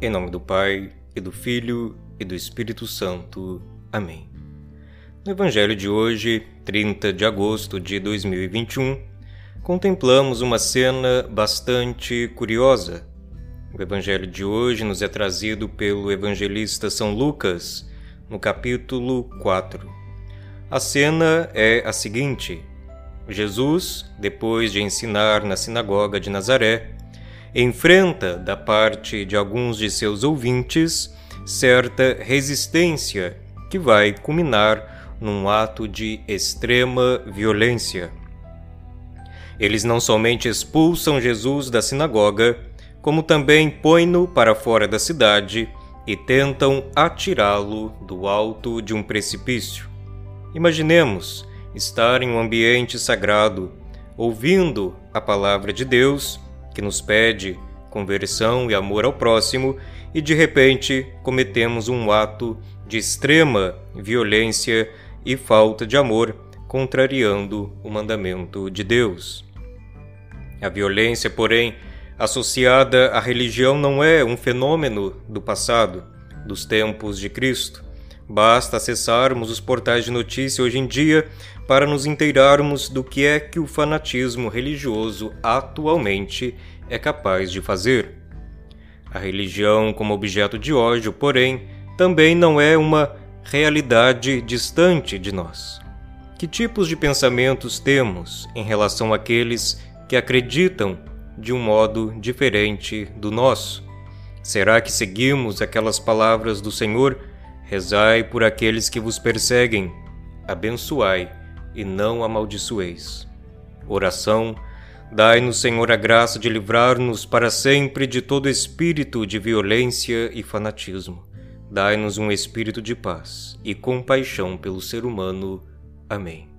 Em nome do Pai, e do Filho, e do Espírito Santo. Amém. No Evangelho de hoje, 30 de agosto de 2021, contemplamos uma cena bastante curiosa. O Evangelho de hoje nos é trazido pelo evangelista São Lucas, no capítulo 4. A cena é a seguinte: Jesus, depois de ensinar na sinagoga de Nazaré, enfrenta, da parte de alguns de seus ouvintes, certa resistência que vai culminar num ato de extrema violência. Eles não somente expulsam Jesus da sinagoga, como também põem-no para fora da cidade e tentam atirá-lo do alto de um precipício. Imaginemos estar em um ambiente sagrado, ouvindo a palavra de Deus que nos pede conversão e amor ao próximo, e de repente cometemos um ato de extrema violência e falta de amor, contrariando o mandamento de Deus. A violência, porém, associada à religião não é um fenômeno do passado, dos tempos de Cristo. Basta acessarmos os portais de notícia hoje em dia para nos inteirarmos do que é que o fanatismo religioso atualmente é capaz de fazer. A religião, como objeto de ódio, porém, também não é uma realidade distante de nós. Que tipos de pensamentos temos em relação àqueles que acreditam de um modo diferente do nosso? Será que seguimos aquelas palavras do Senhor? Rezai por aqueles que vos perseguem, abençoai e não amaldiçoeis. Oração Dai-nos, Senhor, a graça de livrar-nos para sempre de todo espírito de violência e fanatismo. Dai-nos um espírito de paz e compaixão pelo ser humano. Amém.